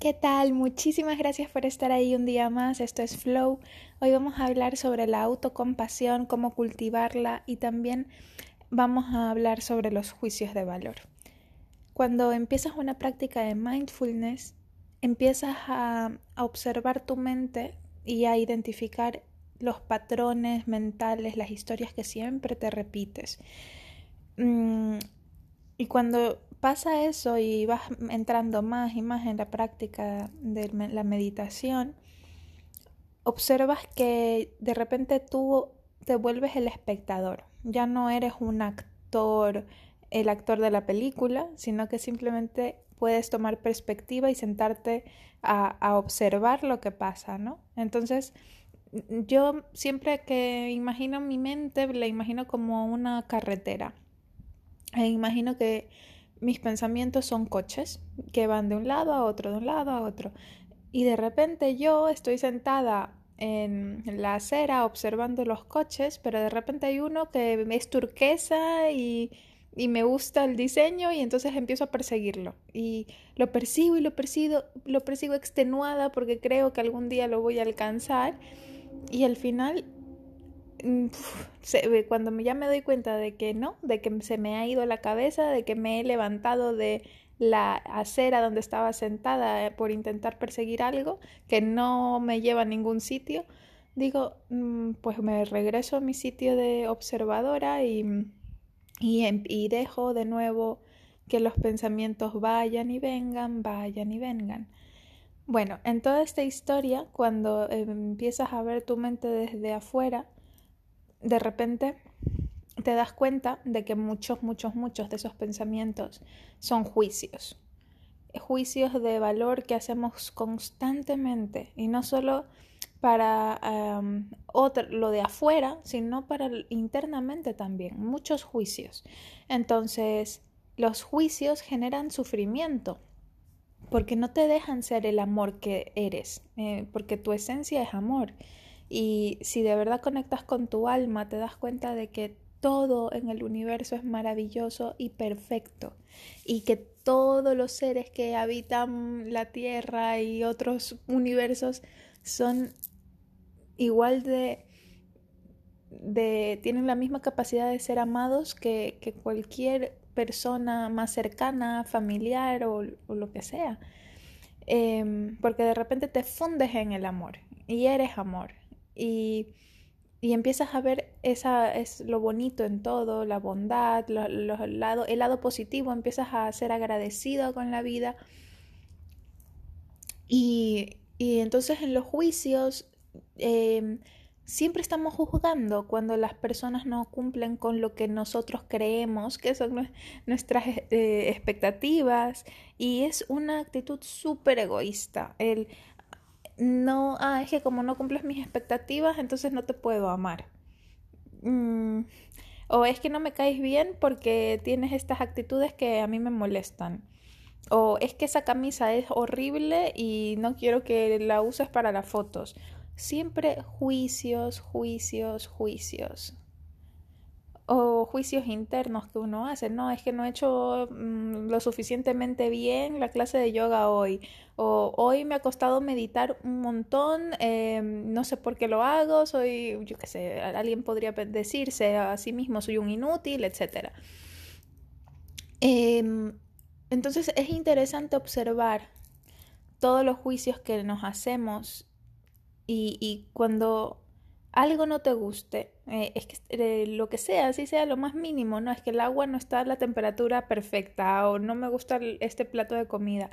¿Qué tal? Muchísimas gracias por estar ahí un día más. Esto es Flow. Hoy vamos a hablar sobre la autocompasión, cómo cultivarla y también vamos a hablar sobre los juicios de valor. Cuando empiezas una práctica de mindfulness, empiezas a, observar tu mente y a identificar los patrones mentales, las historias que siempre te repites. Mm, y cuando pasa eso y vas entrando más y más en la práctica de la meditación, observas que de repente tú te vuelves el espectador. Ya no eres un actor, el actor de la película, sino que simplemente puedes tomar perspectiva y sentarte a, observar lo que pasa, ¿no? Entonces, yo siempre que imagino mi mente, la imagino como una carretera. E imagino que mis pensamientos son coches que van de un lado a otro, de un lado a otro. Y de repente yo estoy sentada en la acera observando los coches, pero de repente hay uno que es turquesa y, y me gusta el diseño y entonces empiezo a perseguirlo. Y lo persigo y lo persigo, lo persigo extenuada porque creo que algún día lo voy a alcanzar. Y al final cuando ya me doy cuenta de que no, de que se me ha ido la cabeza, de que me he levantado de la acera donde estaba sentada eh, por intentar perseguir algo que no me lleva a ningún sitio, digo, mm, pues me regreso a mi sitio de observadora y, y, em, y dejo de nuevo que los pensamientos vayan y vengan, vayan y vengan. Bueno, en toda esta historia, cuando empiezas a ver tu mente desde afuera, de repente te das cuenta de que muchos, muchos, muchos de esos pensamientos son juicios. Juicios de valor que hacemos constantemente y no solo para lo de afuera, sino para internamente también. Muchos juicios. Entonces, los juicios generan sufrimiento porque no te dejan ser el amor que eres, eh, porque tu esencia es amor. Y si de verdad conectas con tu alma, te das cuenta de que todo en el universo es maravilloso y perfecto. Y que todos los seres que habitan la Tierra y otros universos son igual de, de tienen la misma capacidad de ser amados que, que cualquier persona más cercana, familiar o, lo que sea. Em, porque de repente te fundes en el amor y eres amor y, y empiezas a ver esa, es lo bonito en todo, la bondad, el lado positivo, empiezas a ser agradecido con la vida. Y, y entonces en los juicios em, siempre estamos juzgando cuando las personas no cumplen con lo que nosotros creemos que son nuestras eh, expectativas y es una actitud súper egoísta el no, ah, es que como no cumples mis expectativas, entonces no te puedo amar. Mm, o es que no me caes bien porque tienes estas actitudes que a mí me molestan. O es que esa camisa es horrible y no quiero que la uses para las fotos. Siempre juicios, juicios, juicios o juicios internos que uno hace, no, es que no he hecho mm, lo suficientemente bien la clase de yoga hoy, o hoy me ha costado meditar un montón, em, no sé por qué lo hago, soy, yo qué sé, alguien podría decirse a sí mismo, soy un inútil, etc. Em, entonces es interesante observar todos los juicios que nos hacemos y, y cuando algo no te guste, eh, es que eh, lo que sea, así sea lo más mínimo, no es que el agua no está a la temperatura perfecta o no me gusta este plato de comida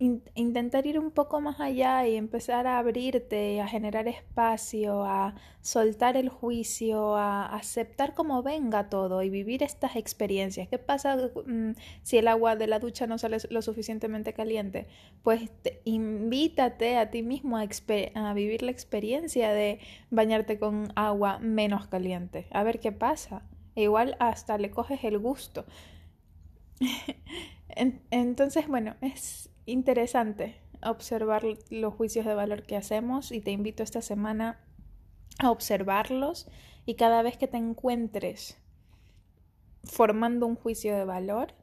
intentar ir un poco más allá y empezar a abrirte, a generar espacio, a soltar el juicio, a aceptar como venga todo y vivir estas experiencias. ¿Qué pasa mm, si el agua de la ducha no sale lo suficientemente caliente? Pues invítate a ti mismo a, a vivir la experiencia de bañarte con agua menos caliente, a ver qué pasa. E igual hasta le coges el gusto. Entonces, bueno, es interesante observar los juicios de valor que hacemos y te invito esta semana a observarlos y cada vez que te encuentres formando un juicio de valor,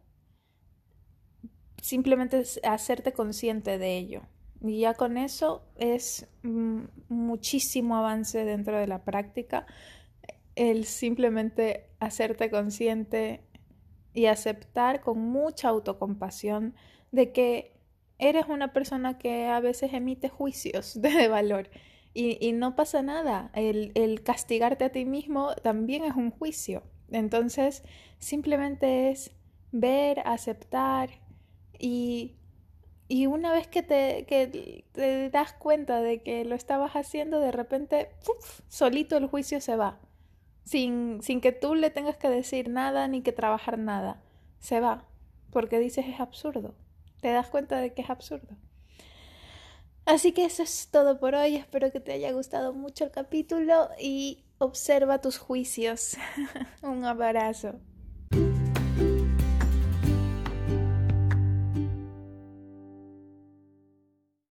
simplemente hacerte consciente de ello. Y ya con eso es muchísimo avance dentro de la práctica. El simplemente hacerte consciente y aceptar con mucha autocompasión de que eres una persona que a veces emite juicios de valor y, no pasa nada. El, el castigarte a ti mismo también es un juicio. Entonces, simplemente es ver, aceptar y, y una vez que te, que te das cuenta de que lo estabas haciendo, de repente, solito el juicio se va. Sin, sin que tú le tengas que decir nada ni que trabajar nada. Se va. Porque dices es absurdo. Te das cuenta de que es absurdo. Así que eso es todo por hoy. Espero que te haya gustado mucho el capítulo y observa tus juicios. Un abrazo.